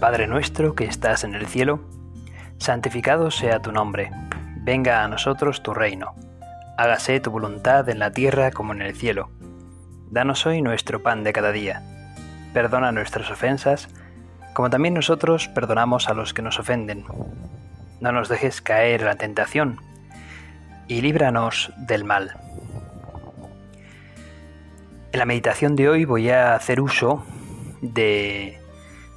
Padre nuestro que estás en el cielo, santificado sea tu nombre, venga a nosotros tu reino, hágase tu voluntad en la tierra como en el cielo. Danos hoy nuestro pan de cada día, perdona nuestras ofensas, como también nosotros perdonamos a los que nos ofenden. No nos dejes caer en la tentación, y líbranos del mal. En la meditación de hoy voy a hacer uso de,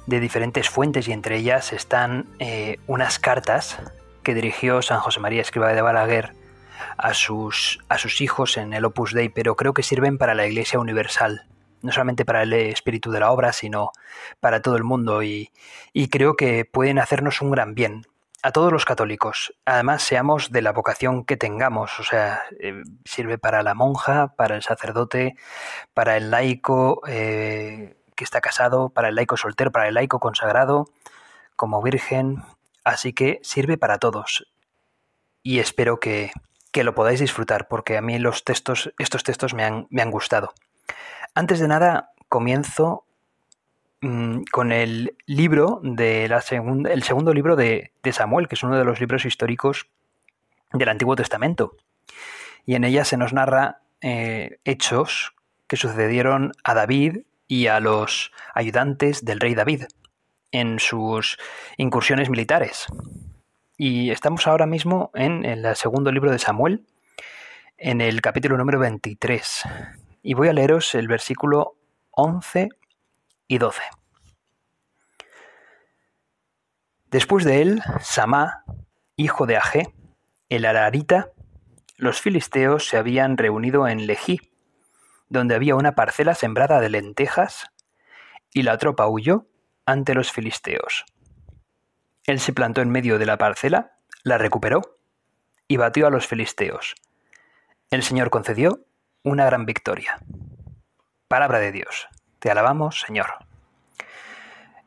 diferentes fuentes y entre ellas están eh, unas cartas que dirigió San José María Escriba de Balaguer a sus, a sus hijos en el Opus Dei, pero creo que sirven para la Iglesia Universal, no solamente para el espíritu de la obra, sino para todo el mundo y, y creo que pueden hacernos un gran bien a todos los católicos. Además, seamos de la vocación que tengamos, o sea, eh, sirve para la monja, para el sacerdote, para el laico eh, que está casado, para el laico soltero, para el laico consagrado, como virgen. Así que sirve para todos. Y espero que, que lo podáis disfrutar, porque a mí los textos, estos textos me han, me han gustado. Antes de nada, comienzo Mm, con el libro de la segunda, el segundo libro de, Samuel, que es uno de los libros históricos del Antiguo Testamento. Y en ella se nos narra eh, hechos que sucedieron a David y a los ayudantes del rey David en sus incursiones militares. Y estamos ahora mismo en, el segundo libro de Samuel, en el capítulo número 23. Y voy a leeros el versículo 11 y 12. Después de él, Samá, hijo de Agé, el Ararita, los filisteos se habían reunido en Lejí, donde había una parcela sembrada de lentejas, y la tropa huyó ante los filisteos. Él se plantó en medio de la parcela, la recuperó y batió a los filisteos. El Señor concedió una gran victoria. Palabra de Dios. Te alabamos, Señor.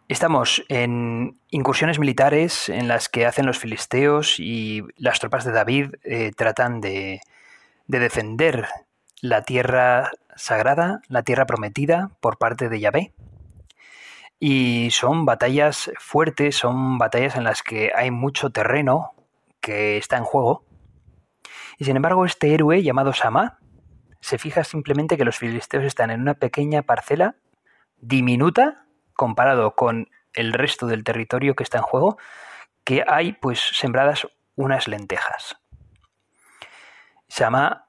Estamos en incursiones militares en las que hacen los filisteos y las tropas de David eh, tratan de, defender la tierra sagrada, la tierra prometida por parte de Yahvé. Y son batallas fuertes, son batallas en las que hay mucho terreno que está en juego. Y sin embargo, este héroe llamado Sama se fija simplemente que los filisteos están en una pequeña parcela diminuta comparado con el resto del territorio que está en juego, que hay pues sembradas unas lentejas. Sama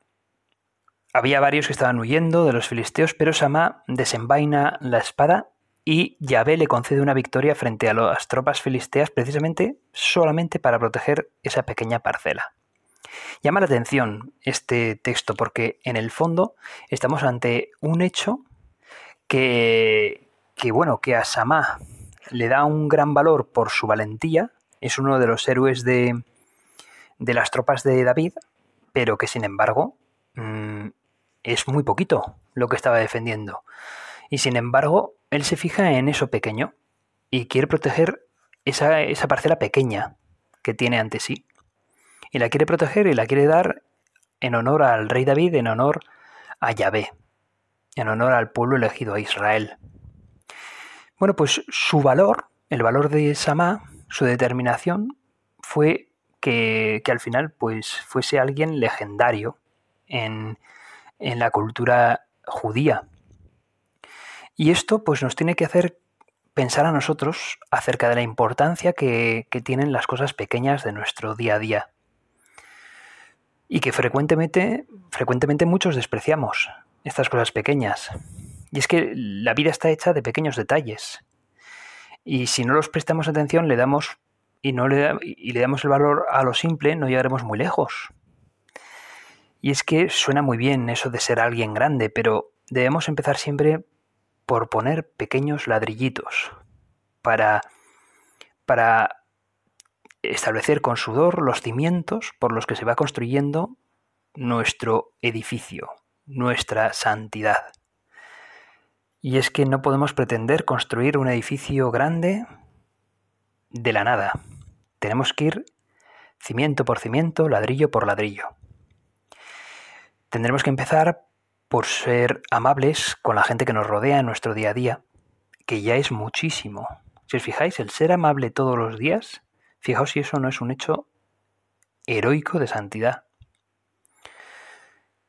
había varios que estaban huyendo de los filisteos, pero Sama desenvaina la espada y Yahvé le concede una victoria frente a las tropas filisteas precisamente solamente para proteger esa pequeña parcela. Llama la atención este texto porque en el fondo estamos ante un hecho que, que bueno, que a Samá le da un gran valor por su valentía, es uno de los héroes de, de las tropas de David, pero que sin embargo mm, es muy poquito lo que estaba defendiendo. Y sin embargo, él se fija en eso pequeño y quiere proteger esa, esa parcela pequeña que tiene ante sí. Y la quiere proteger y la quiere dar en honor al rey David, en honor a Yahvé, en honor al pueblo elegido, a Israel. Bueno, pues su valor, el valor de Samá, su determinación, fue que, al final pues, fuese alguien legendario en, la cultura judía. Y esto pues, nos tiene que hacer pensar a nosotros acerca de la importancia que, que tienen las cosas pequeñas de nuestro día a día y que frecuentemente, frecuentemente muchos despreciamos estas cosas pequeñas. Y es que la vida está hecha de pequeños detalles. Y si no los prestamos atención, le damos y no le, y le damos el valor a lo simple, no llegaremos muy lejos. Y es que suena muy bien eso de ser alguien grande, pero debemos empezar siempre por poner pequeños ladrillitos para, para establecer con sudor los cimientos por los que se va construyendo nuestro edificio, nuestra santidad. Y es que no podemos pretender construir un edificio grande de la nada. Tenemos que ir cimiento por cimiento, ladrillo por ladrillo. Tendremos que empezar por ser amables con la gente que nos rodea en nuestro día a día, que ya es muchísimo. Si os fijáis, el ser amable todos los días, fijaos si eso no es un hecho heroico de santidad.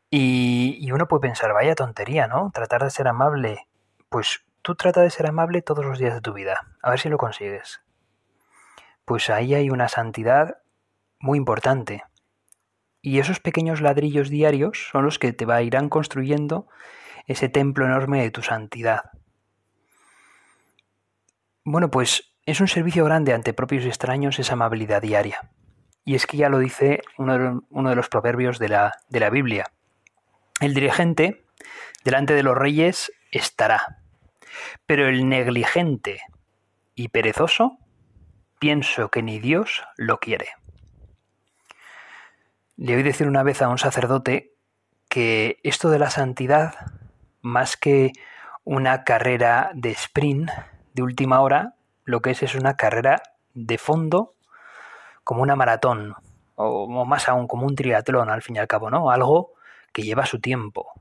Y, y, uno puede pensar, vaya tontería, ¿no? Tratar de ser amable. Pues tú trata de ser amable todos los días de tu vida. A ver si lo consigues. Pues ahí hay una santidad muy importante. Y esos pequeños ladrillos diarios son los que te va, irán construyendo ese templo enorme de tu santidad. Bueno, pues es un servicio grande ante propios y extraños esa amabilidad diaria. Y es que ya lo dice uno de, los proverbios de la, de la Biblia. El dirigente delante de los reyes estará, pero el negligente y perezoso pienso que ni Dios lo quiere. Le oí decir una vez a un sacerdote que esto de la santidad, más que una carrera de sprint de última hora, lo que es es una carrera de fondo como una maratón, o más aún como un triatlón al fin y al cabo, ¿no? Algo que lleva su tiempo.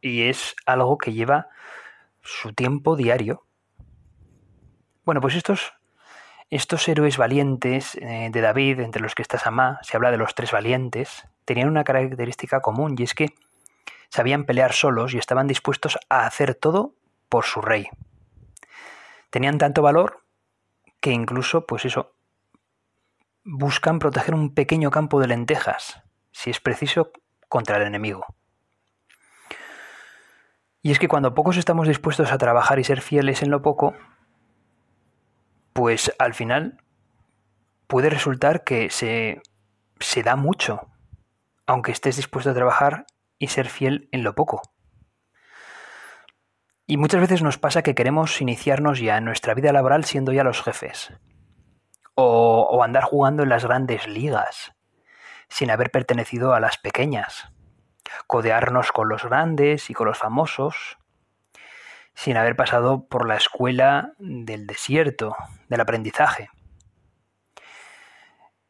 Y es algo que lleva su tiempo diario. Bueno, pues estos estos héroes valientes eh, de David, entre los que está Samá, se habla de los tres valientes, tenían una característica común y es que sabían pelear solos y estaban dispuestos a hacer todo por su rey. Tenían tanto valor que incluso, pues eso, buscan proteger un pequeño campo de lentejas, si es preciso, contra el enemigo. Y es que cuando pocos estamos dispuestos a trabajar y ser fieles en lo poco, pues al final puede resultar que se, se da mucho, aunque estés dispuesto a trabajar y ser fiel en lo poco. Y muchas veces nos pasa que queremos iniciarnos ya en nuestra vida laboral siendo ya los jefes. O, o, andar jugando en las grandes ligas, sin haber pertenecido a las pequeñas. Codearnos con los grandes y con los famosos, sin haber pasado por la escuela del desierto, del aprendizaje.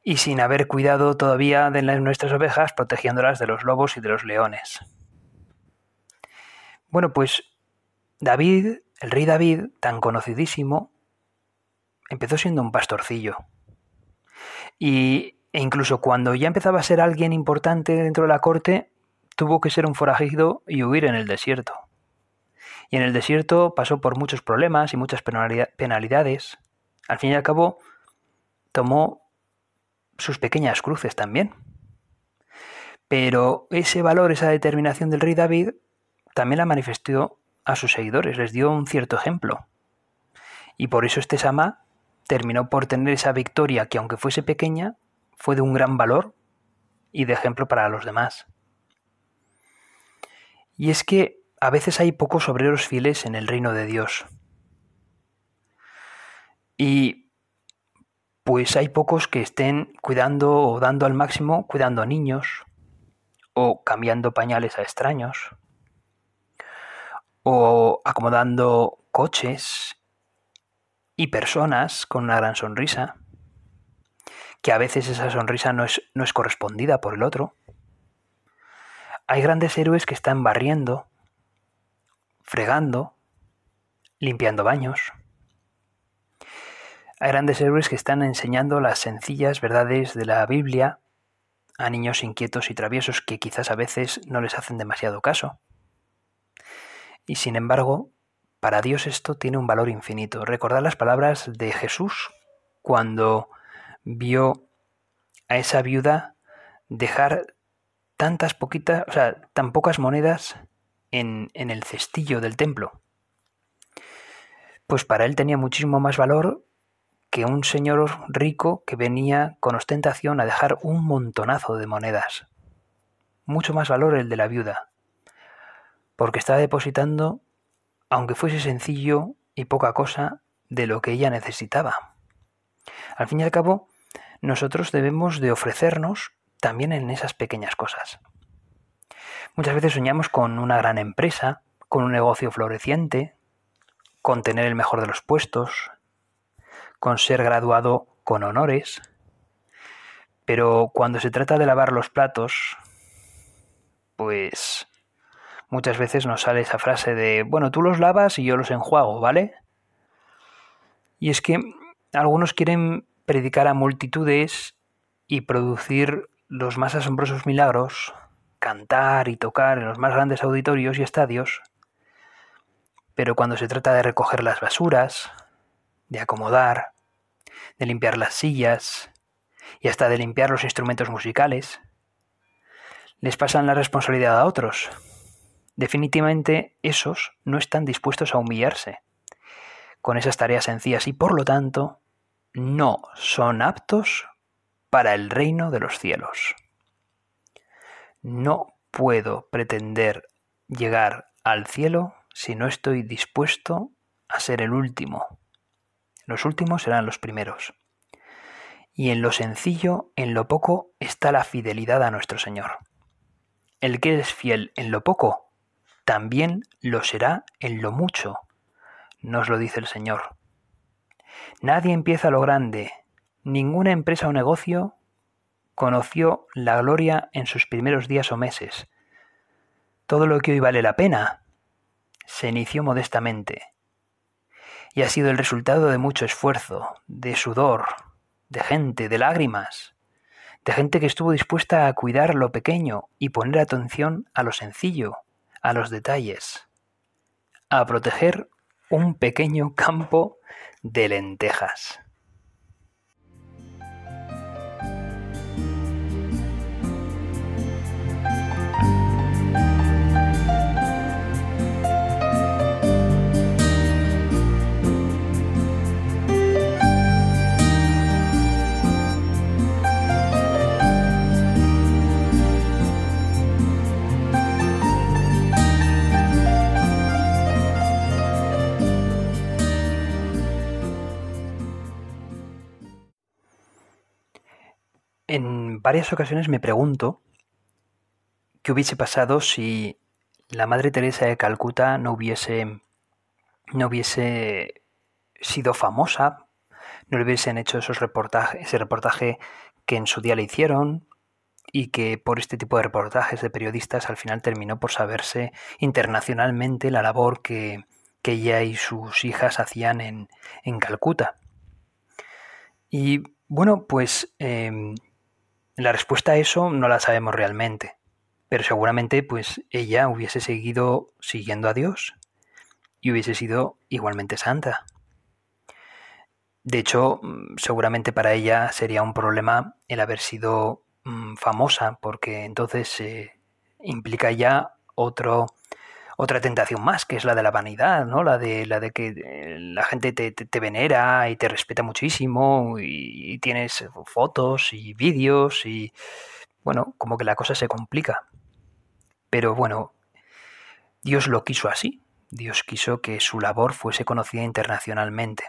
Y sin haber cuidado todavía de nuestras ovejas, protegiéndolas de los lobos y de los leones. Bueno, pues David, el rey David, tan conocidísimo, empezó siendo un pastorcillo. Y, e incluso cuando ya empezaba a ser alguien importante dentro de la corte, tuvo que ser un forajido y huir en el desierto. Y en el desierto pasó por muchos problemas y muchas penalidades. Al fin y al cabo, tomó sus pequeñas cruces también. Pero ese valor, esa determinación del rey David, también la manifestó a sus seguidores, les dio un cierto ejemplo. Y por eso este Sama terminó por tener esa victoria que aunque fuese pequeña, fue de un gran valor y de ejemplo para los demás. Y es que a veces hay pocos obreros fieles en el reino de Dios. Y pues hay pocos que estén cuidando o dando al máximo, cuidando a niños, o cambiando pañales a extraños, o acomodando coches y personas con una gran sonrisa, que a veces esa sonrisa no es, no es correspondida por el otro. Hay grandes héroes que están barriendo, fregando, limpiando baños. Hay grandes héroes que están enseñando las sencillas verdades de la Biblia a niños inquietos y traviesos que quizás a veces no les hacen demasiado caso. Y sin embargo, para Dios esto tiene un valor infinito. Recordad las palabras de Jesús cuando vio a esa viuda dejar tantas poquitas, o sea, tan pocas monedas en, el cestillo del templo. Pues para él tenía muchísimo más valor que un señor rico que venía con ostentación a dejar un montonazo de monedas. Mucho más valor el de la viuda, porque estaba depositando, aunque fuese sencillo y poca cosa, de lo que ella necesitaba. Al fin y al cabo, nosotros debemos de ofrecernos también en esas pequeñas cosas. Muchas veces soñamos con una gran empresa, con un negocio floreciente, con tener el mejor de los puestos, con ser graduado con honores, pero cuando se trata de lavar los platos, pues muchas veces nos sale esa frase de, bueno, tú los lavas y yo los enjuago, ¿vale? Y es que algunos quieren predicar a multitudes y producir los más asombrosos milagros, cantar y tocar en los más grandes auditorios y estadios, pero cuando se trata de recoger las basuras, de acomodar, de limpiar las sillas y hasta de limpiar los instrumentos musicales, les pasan la responsabilidad a otros. Definitivamente esos no están dispuestos a humillarse con esas tareas sencillas y por lo tanto no son aptos para el reino de los cielos. No puedo pretender llegar al cielo si no estoy dispuesto a ser el último. Los últimos serán los primeros. Y en lo sencillo, en lo poco, está la fidelidad a nuestro Señor. El que es fiel en lo poco, también lo será en lo mucho, nos lo dice el Señor. Nadie empieza lo grande, ninguna empresa o negocio conoció la gloria en sus primeros días o meses. Todo lo que hoy vale la pena se inició modestamente y ha sido el resultado de mucho esfuerzo, de sudor, de gente, de lágrimas, de gente que estuvo dispuesta a cuidar lo pequeño y poner atención a lo sencillo, a los detalles, a proteger un pequeño campo de lentejas. En varias ocasiones me pregunto qué hubiese pasado si la Madre Teresa de Calcuta no hubiese, no hubiese sido famosa, no le hubiesen hecho esos reportajes, ese reportaje que en su día le hicieron y que por este tipo de reportajes de periodistas al final terminó por saberse internacionalmente la labor que, ella y sus hijas hacían en, en Calcuta. Y bueno, pues em, la respuesta a eso no la sabemos realmente, pero seguramente pues ella hubiese seguido siguiendo a Dios y hubiese sido igualmente santa. De hecho, mm, seguramente para ella sería un problema el haber sido mm, famosa, porque entonces implica ya otro, otra tentación más, que es la de la vanidad, ¿no? La de, la de que eh, la gente te, venera y te respeta muchísimo y, tienes fotos y vídeos y, bueno, como que la cosa se complica. Pero bueno, Dios lo quiso así. Dios quiso que su labor fuese conocida internacionalmente.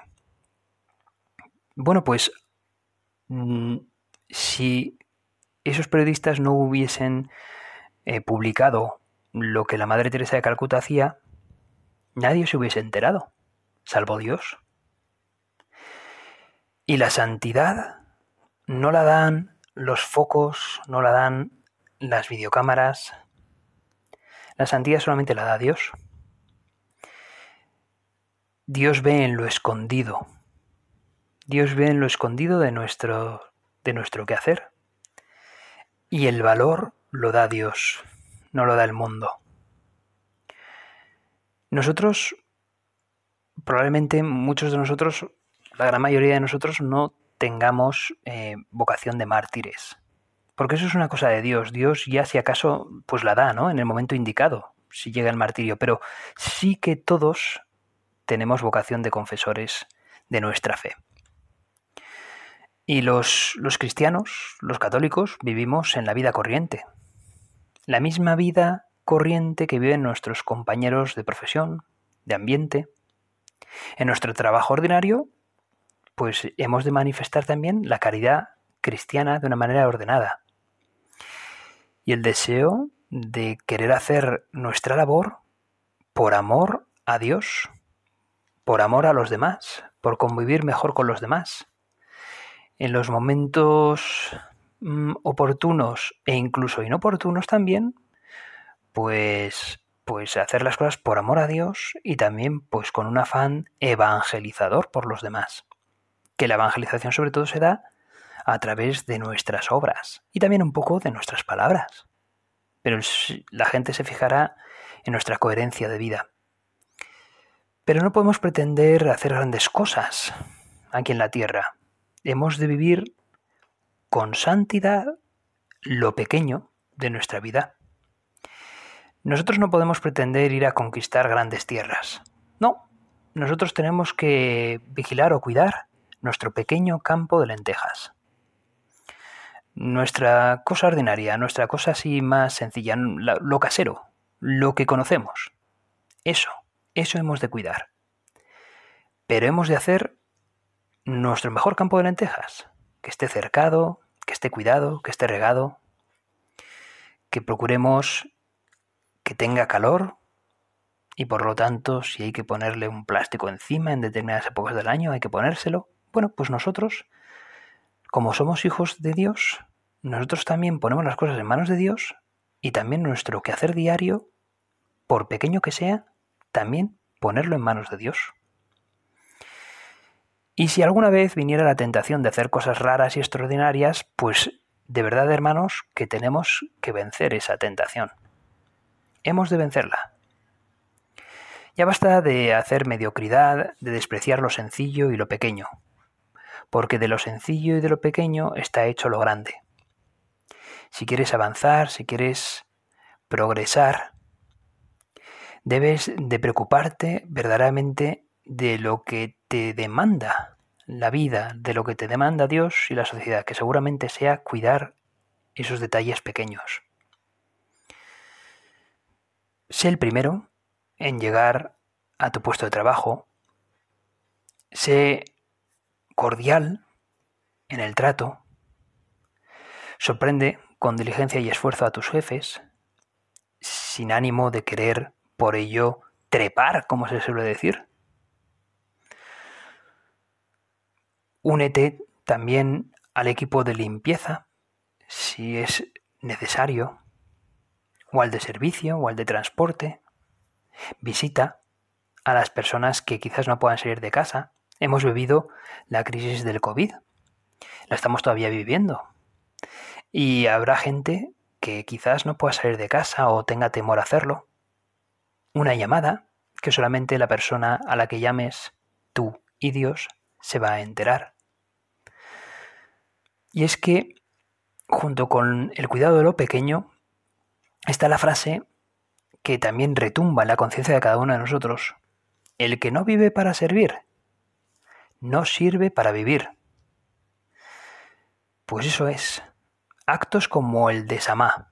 Bueno, pues mm, si esos periodistas no hubiesen eh, publicado lo que la Madre Teresa de Calcuta hacía, nadie se hubiese enterado, salvo Dios. Y la santidad no la dan los focos, no la dan las videocámaras. La santidad solamente la da Dios. Dios ve en lo escondido. Dios ve en lo escondido de nuestro, de nuestro quehacer. Y el valor lo da Dios no lo da el mundo. Nosotros, probablemente muchos de nosotros, la gran mayoría de nosotros, no tengamos eh, vocación de mártires. Porque eso es una cosa de Dios. Dios ya si acaso, pues la da, ¿no? En el momento indicado, si llega el martirio. Pero sí que todos tenemos vocación de confesores de nuestra fe. Y los, los cristianos, los católicos, vivimos en la vida corriente, la misma vida corriente que viven nuestros compañeros de profesión, de ambiente. En nuestro trabajo ordinario, pues hemos de manifestar también la caridad cristiana de una manera ordenada. Y el deseo de querer hacer nuestra labor por amor a Dios, por amor a los demás, por convivir mejor con los demás. En los momentos Mm, oportunos e incluso inoportunos también, pues pues hacer las cosas por amor a Dios y también pues con un afán evangelizador por los demás. Que la evangelización sobre todo se da a través de nuestras obras y también un poco de nuestras palabras. Pero la gente se fijará en nuestra coherencia de vida. Pero no podemos pretender hacer grandes cosas aquí en la tierra. Hemos de vivir con santidad lo pequeño de nuestra vida. Nosotros no podemos pretender ir a conquistar grandes tierras. No, nosotros tenemos que vigilar o cuidar nuestro pequeño campo de lentejas nuestra cosa ordinaria, nuestra cosa así más sencilla, lo casero, lo que conocemos. Eso, eso hemos de cuidar. Pero hemos de hacer nuestro mejor campo de lentejas, que esté cercado, que esté cuidado, que esté regado, que procuremos que tenga calor y por lo tanto si hay que ponerle un plástico encima en determinadas épocas del año hay que ponérselo. Bueno, pues nosotros como somos hijos de Dios, nosotros también ponemos las cosas en manos de Dios y también nuestro quehacer diario, por pequeño que sea, también ponerlo en manos de Dios. Y si alguna vez viniera la tentación de hacer cosas raras y extraordinarias, pues de verdad, hermanos, que tenemos que vencer esa tentación. Hemos de vencerla. Ya basta de hacer mediocridad, de despreciar lo sencillo y lo pequeño, porque de lo sencillo y de lo pequeño está hecho lo grande. Si quieres avanzar, si quieres progresar, debes de preocuparte verdaderamente de lo que te demanda la vida, de lo que te demanda Dios y la sociedad, que seguramente sea cuidar esos detalles pequeños. Sé el primero en llegar a tu puesto de trabajo. Sé cordial en el trato, sorprende con diligencia y esfuerzo a tus jefes, sin ánimo de querer por ello trepar, como se suele decir. Únete también al equipo de limpieza, si es necesario, o al de servicio, o al de transporte. Visita a las personas que quizás no puedan salir de casa, Hemos vivido la crisis del COVID. La estamos todavía viviendo. Y habrá gente que quizás no pueda salir de casa o tenga temor a hacerlo. Una llamada que solamente la persona a la que llames tú y Dios se va a enterar. Y es que, junto con el cuidado de lo pequeño, está la frase que también retumba en la conciencia de cada uno de nosotros. El que no vive para servir, no sirve para vivir. Pues eso es. Actos como el de Samá,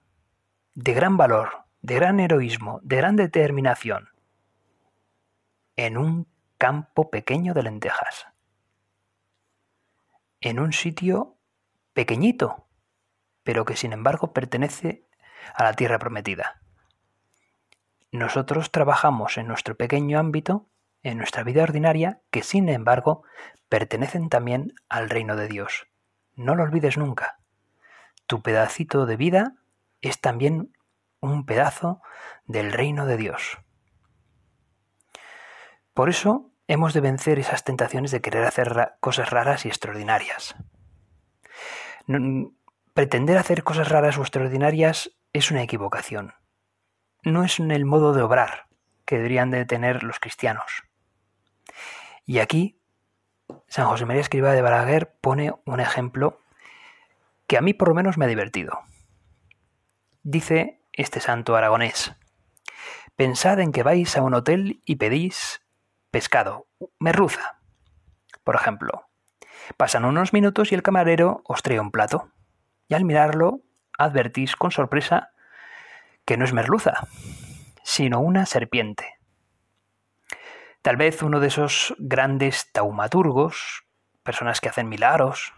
de gran valor, de gran heroísmo, de gran determinación, en un campo pequeño de lentejas, en un sitio pequeñito, pero que sin embargo pertenece a la tierra prometida. Nosotros trabajamos en nuestro pequeño ámbito en nuestra vida ordinaria que sin embargo pertenecen también al reino de Dios. No lo olvides nunca. Tu pedacito de vida es también un pedazo del reino de Dios. Por eso hemos de vencer esas tentaciones de querer hacer cosas raras y extraordinarias. Pretender hacer cosas raras o extraordinarias es una equivocación. No es en el modo de obrar que deberían de tener los cristianos. Y aquí San José María Escriba de Balaguer pone un ejemplo que a mí por lo menos me ha divertido. Dice este santo aragonés, pensad en que vais a un hotel y pedís pescado, merluza, por ejemplo. Pasan unos minutos y el camarero os trae un plato. Y al mirarlo, advertís con sorpresa que no es merluza, sino una serpiente. Tal vez uno de esos grandes taumaturgos, personas que hacen milagros,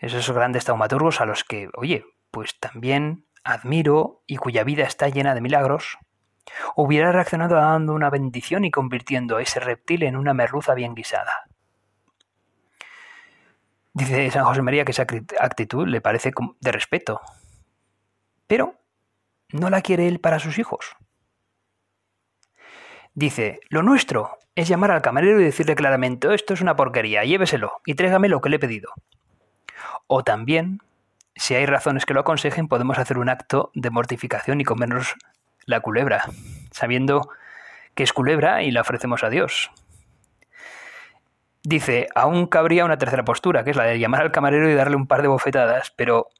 esos grandes taumaturgos a los que, oye, pues también admiro y cuya vida está llena de milagros, hubiera reaccionado dando una bendición y convirtiendo a ese reptil en una merluza bien guisada. Dice San José María que esa actitud le parece de respeto, pero no la quiere él para sus hijos. Dice, lo nuestro es llamar al camarero y decirle claramente, esto es una porquería, lléveselo y tráigame lo que le he pedido. O también, si hay razones que lo aconsejen, podemos hacer un acto de mortificación y comernos la culebra, sabiendo que es culebra y la ofrecemos a Dios. Dice, aún cabría una tercera postura, que es la de llamar al camarero y darle un par de bofetadas, pero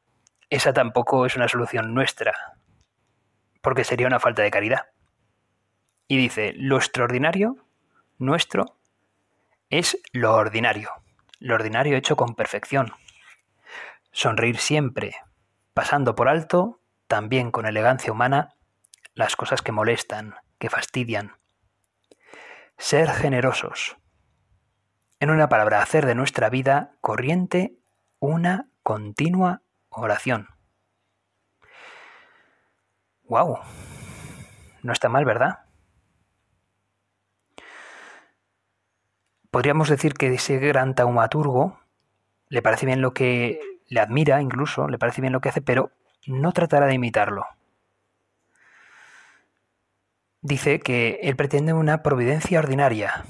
esa tampoco es una solución nuestra, porque sería una falta de caridad. Y dice, lo extraordinario, nuestro, es lo ordinario, lo ordinario hecho con perfección. Sonreír siempre, pasando por alto, también con elegancia humana, las cosas que molestan, que fastidian. Ser generosos. En una palabra, hacer de nuestra vida corriente una continua oración. ¡Wow! No está mal, ¿verdad? Podríamos decir que ese gran taumaturgo le parece bien lo que le admira incluso, le parece bien lo que hace, pero no tratará de imitarlo dice que él pretende una providencia ordinaria.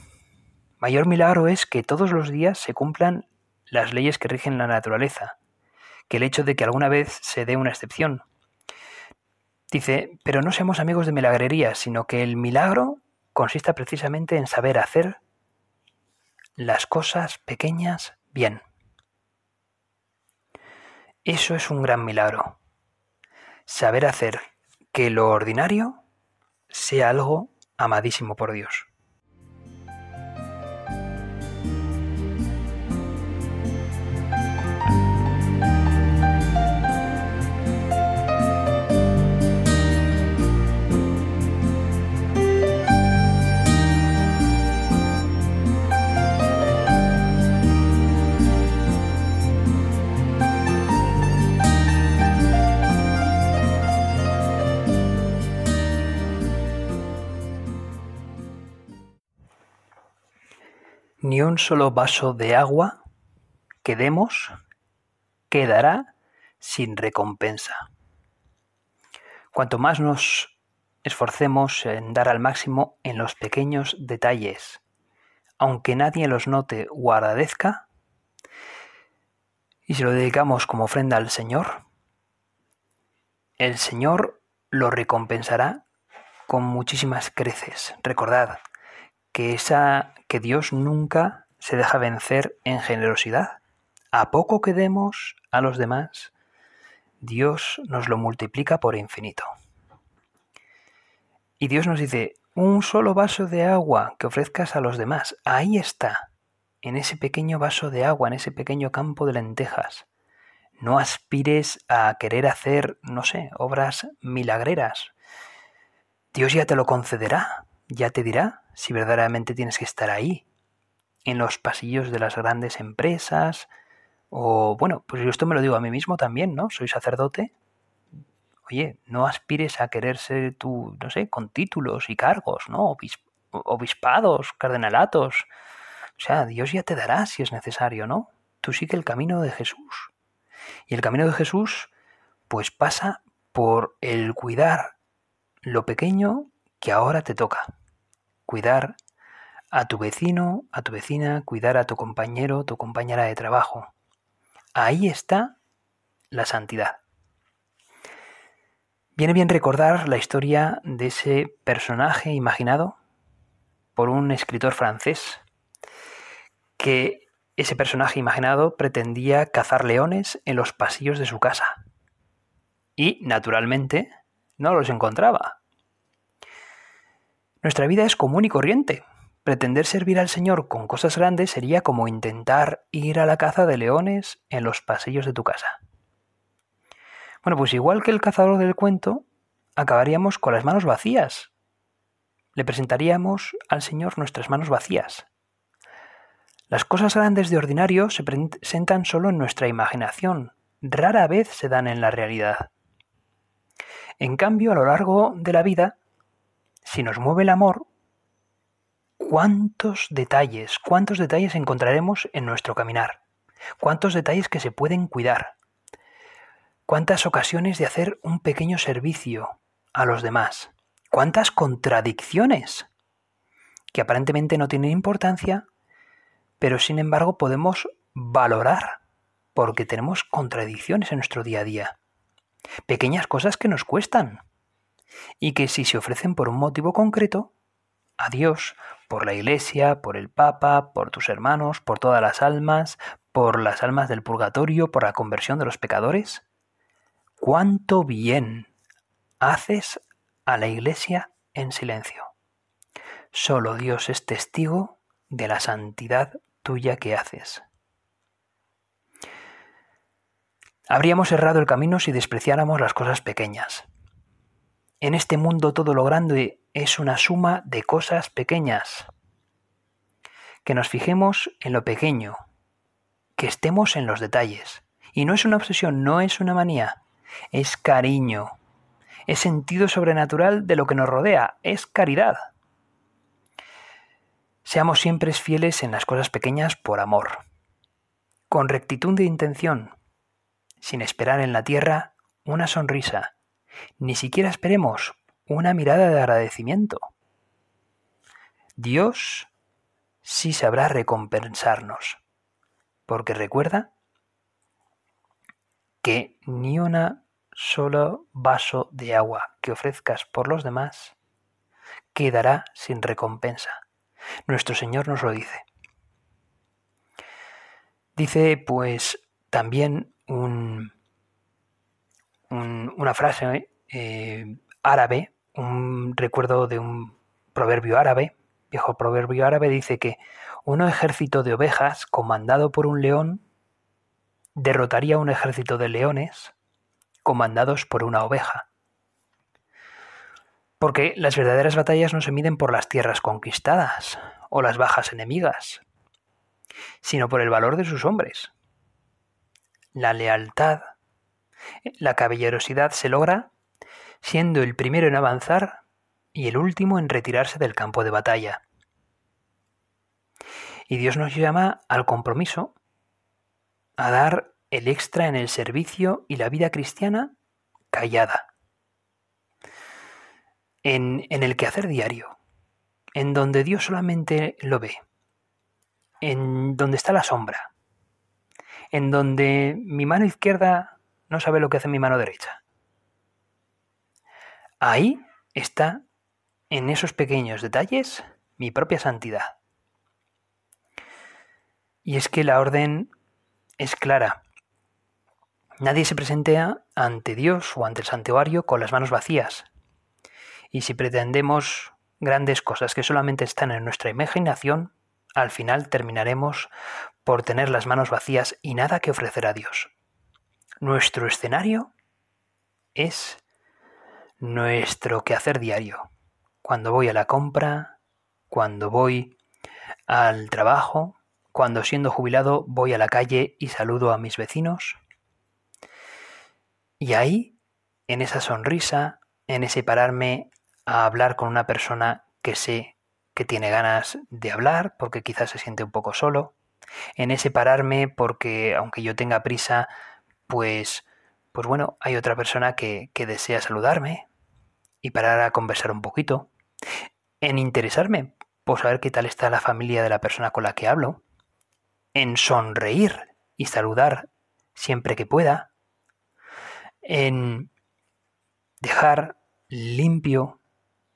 Mayor milagro es que todos los días se cumplan las leyes que rigen la naturaleza, que el hecho de que alguna vez se dé una excepción. Dice, pero no seamos amigos de milagrería, sino que el milagro consista precisamente en saber hacer las cosas pequeñas bien. Eso es un gran milagro. Saber hacer que lo ordinario sea algo amadísimo por Dios. Ni un solo vaso de agua que demos quedará sin recompensa. Cuanto más nos esforcemos en dar al máximo en los pequeños detalles, aunque nadie los note o agradezca, y si lo dedicamos como ofrenda al Señor, el Señor lo recompensará con muchísimas creces. Recordad, que, esa, que Dios nunca se deja vencer en generosidad. A poco que demos a los demás, Dios nos lo multiplica por infinito. Y Dios nos dice, un solo vaso de agua que ofrezcas a los demás, ahí está, en ese pequeño vaso de agua, en ese pequeño campo de lentejas. No aspires a querer hacer, no sé, obras milagreras. Dios ya te lo concederá, ya te dirá si verdaderamente tienes que estar ahí, en los pasillos de las grandes empresas, o bueno, pues yo esto me lo digo a mí mismo también, ¿no? Soy sacerdote. Oye, no aspires a querer ser tú, no sé, con títulos y cargos, ¿no? obispados, cardenalatos. O sea, Dios ya te dará si es necesario, ¿no? Tú sigue el camino de Jesús. Y el camino de Jesús, pues pasa por el cuidar lo pequeño que ahora te toca cuidar a tu vecino, a tu vecina, cuidar a tu compañero, tu compañera de trabajo. Ahí está la santidad. Viene bien recordar la historia de ese personaje imaginado por un escritor francés, que ese personaje imaginado pretendía cazar leones en los pasillos de su casa. Y, naturalmente, no los encontraba. Nuestra vida es común y corriente. Pretender servir al Señor con cosas grandes sería como intentar ir a la caza de leones en los pasillos de tu casa. Bueno, pues igual que el cazador del cuento, acabaríamos con las manos vacías. Le presentaríamos al Señor nuestras manos vacías. Las cosas grandes de ordinario se presentan solo en nuestra imaginación, rara vez se dan en la realidad. En cambio, a lo largo de la vida si nos mueve el amor, ¿cuántos detalles, cuántos detalles encontraremos en nuestro caminar? ¿Cuántos detalles que se pueden cuidar? ¿Cuántas ocasiones de hacer un pequeño servicio a los demás? ¿Cuántas contradicciones que aparentemente no tienen importancia, pero sin embargo podemos valorar porque tenemos contradicciones en nuestro día a día. Pequeñas cosas que nos cuestan y que si se ofrecen por un motivo concreto, a Dios, por la Iglesia, por el Papa, por tus hermanos, por todas las almas, por las almas del purgatorio, por la conversión de los pecadores, cuánto bien haces a la Iglesia en silencio. Solo Dios es testigo de la santidad tuya que haces. Habríamos errado el camino si despreciáramos las cosas pequeñas. En este mundo todo lo grande es una suma de cosas pequeñas. Que nos fijemos en lo pequeño, que estemos en los detalles. Y no es una obsesión, no es una manía, es cariño, es sentido sobrenatural de lo que nos rodea, es caridad. Seamos siempre fieles en las cosas pequeñas por amor, con rectitud de intención, sin esperar en la tierra una sonrisa, ni siquiera esperemos una mirada de agradecimiento. Dios sí sabrá recompensarnos, porque recuerda que ni una solo vaso de agua que ofrezcas por los demás quedará sin recompensa. Nuestro Señor nos lo dice. Dice pues también un, una frase eh, árabe, un recuerdo de un proverbio árabe, viejo proverbio árabe, dice que un ejército de ovejas comandado por un león derrotaría un ejército de leones comandados por una oveja. Porque las verdaderas batallas no se miden por las tierras conquistadas o las bajas enemigas, sino por el valor de sus hombres. La lealtad, la caballerosidad se logra siendo el primero en avanzar y el último en retirarse del campo de batalla. Y Dios nos llama al compromiso, a dar el extra en el servicio y la vida cristiana callada. En, en el quehacer diario, en donde Dios solamente lo ve, en donde está la sombra, en donde mi mano izquierda no sabe lo que hace mi mano derecha. Ahí está, en esos pequeños detalles, mi propia santidad. Y es que la orden es clara. Nadie se presenta ante Dios o ante el santuario con las manos vacías. Y si pretendemos grandes cosas que solamente están en nuestra imaginación, al final terminaremos por tener las manos vacías y nada que ofrecer a Dios. Nuestro escenario es nuestro quehacer diario. Cuando voy a la compra, cuando voy al trabajo, cuando siendo jubilado voy a la calle y saludo a mis vecinos, y ahí, en esa sonrisa, en ese pararme a hablar con una persona que sé que tiene ganas de hablar porque quizás se siente un poco solo, en ese pararme porque aunque yo tenga prisa, pues, pues bueno, hay otra persona que, que desea saludarme y parar a conversar un poquito, en interesarme por saber qué tal está la familia de la persona con la que hablo, en sonreír y saludar siempre que pueda, en dejar limpio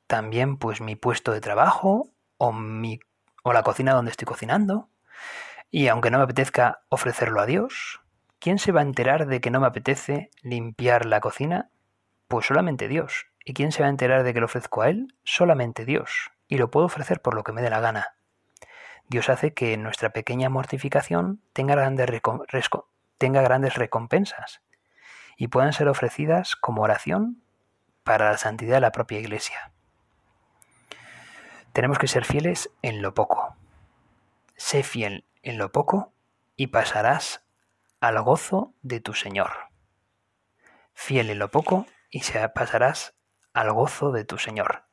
también pues mi puesto de trabajo o, mi, o la cocina donde estoy cocinando. Y aunque no me apetezca ofrecerlo a Dios, ¿quién se va a enterar de que no me apetece limpiar la cocina? Pues solamente Dios. ¿Y quién se va a enterar de que lo ofrezco a Él? Solamente Dios. Y lo puedo ofrecer por lo que me dé la gana. Dios hace que nuestra pequeña mortificación tenga grandes, tenga grandes recompensas y puedan ser ofrecidas como oración para la santidad de la propia Iglesia. Tenemos que ser fieles en lo poco. Sé fiel en lo poco y pasarás al gozo de tu Señor. Fiel en lo poco y pasarás al gozo de tu Señor.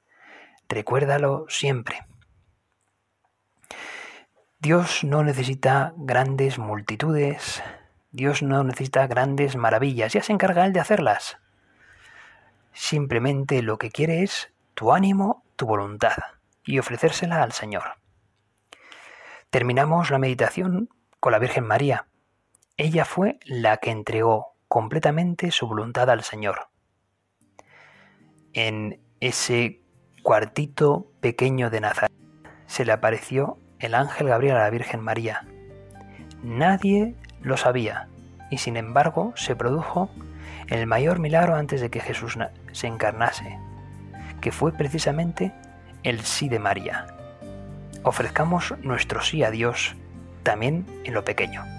Recuérdalo siempre. Dios no necesita grandes multitudes, Dios no necesita grandes maravillas, ya se encarga Él de hacerlas. Simplemente lo que quiere es tu ánimo, tu voluntad. y ofrecérsela al Señor. Terminamos la meditación con la Virgen María. Ella fue la que entregó completamente su voluntad al Señor. En ese cuartito pequeño de Nazaret se le apareció el ángel Gabriel a la Virgen María. Nadie lo sabía y sin embargo se produjo el mayor milagro antes de que Jesús se encarnase, que fue precisamente el sí de María. Ofrezcamos nuestro sí a Dios también en lo pequeño.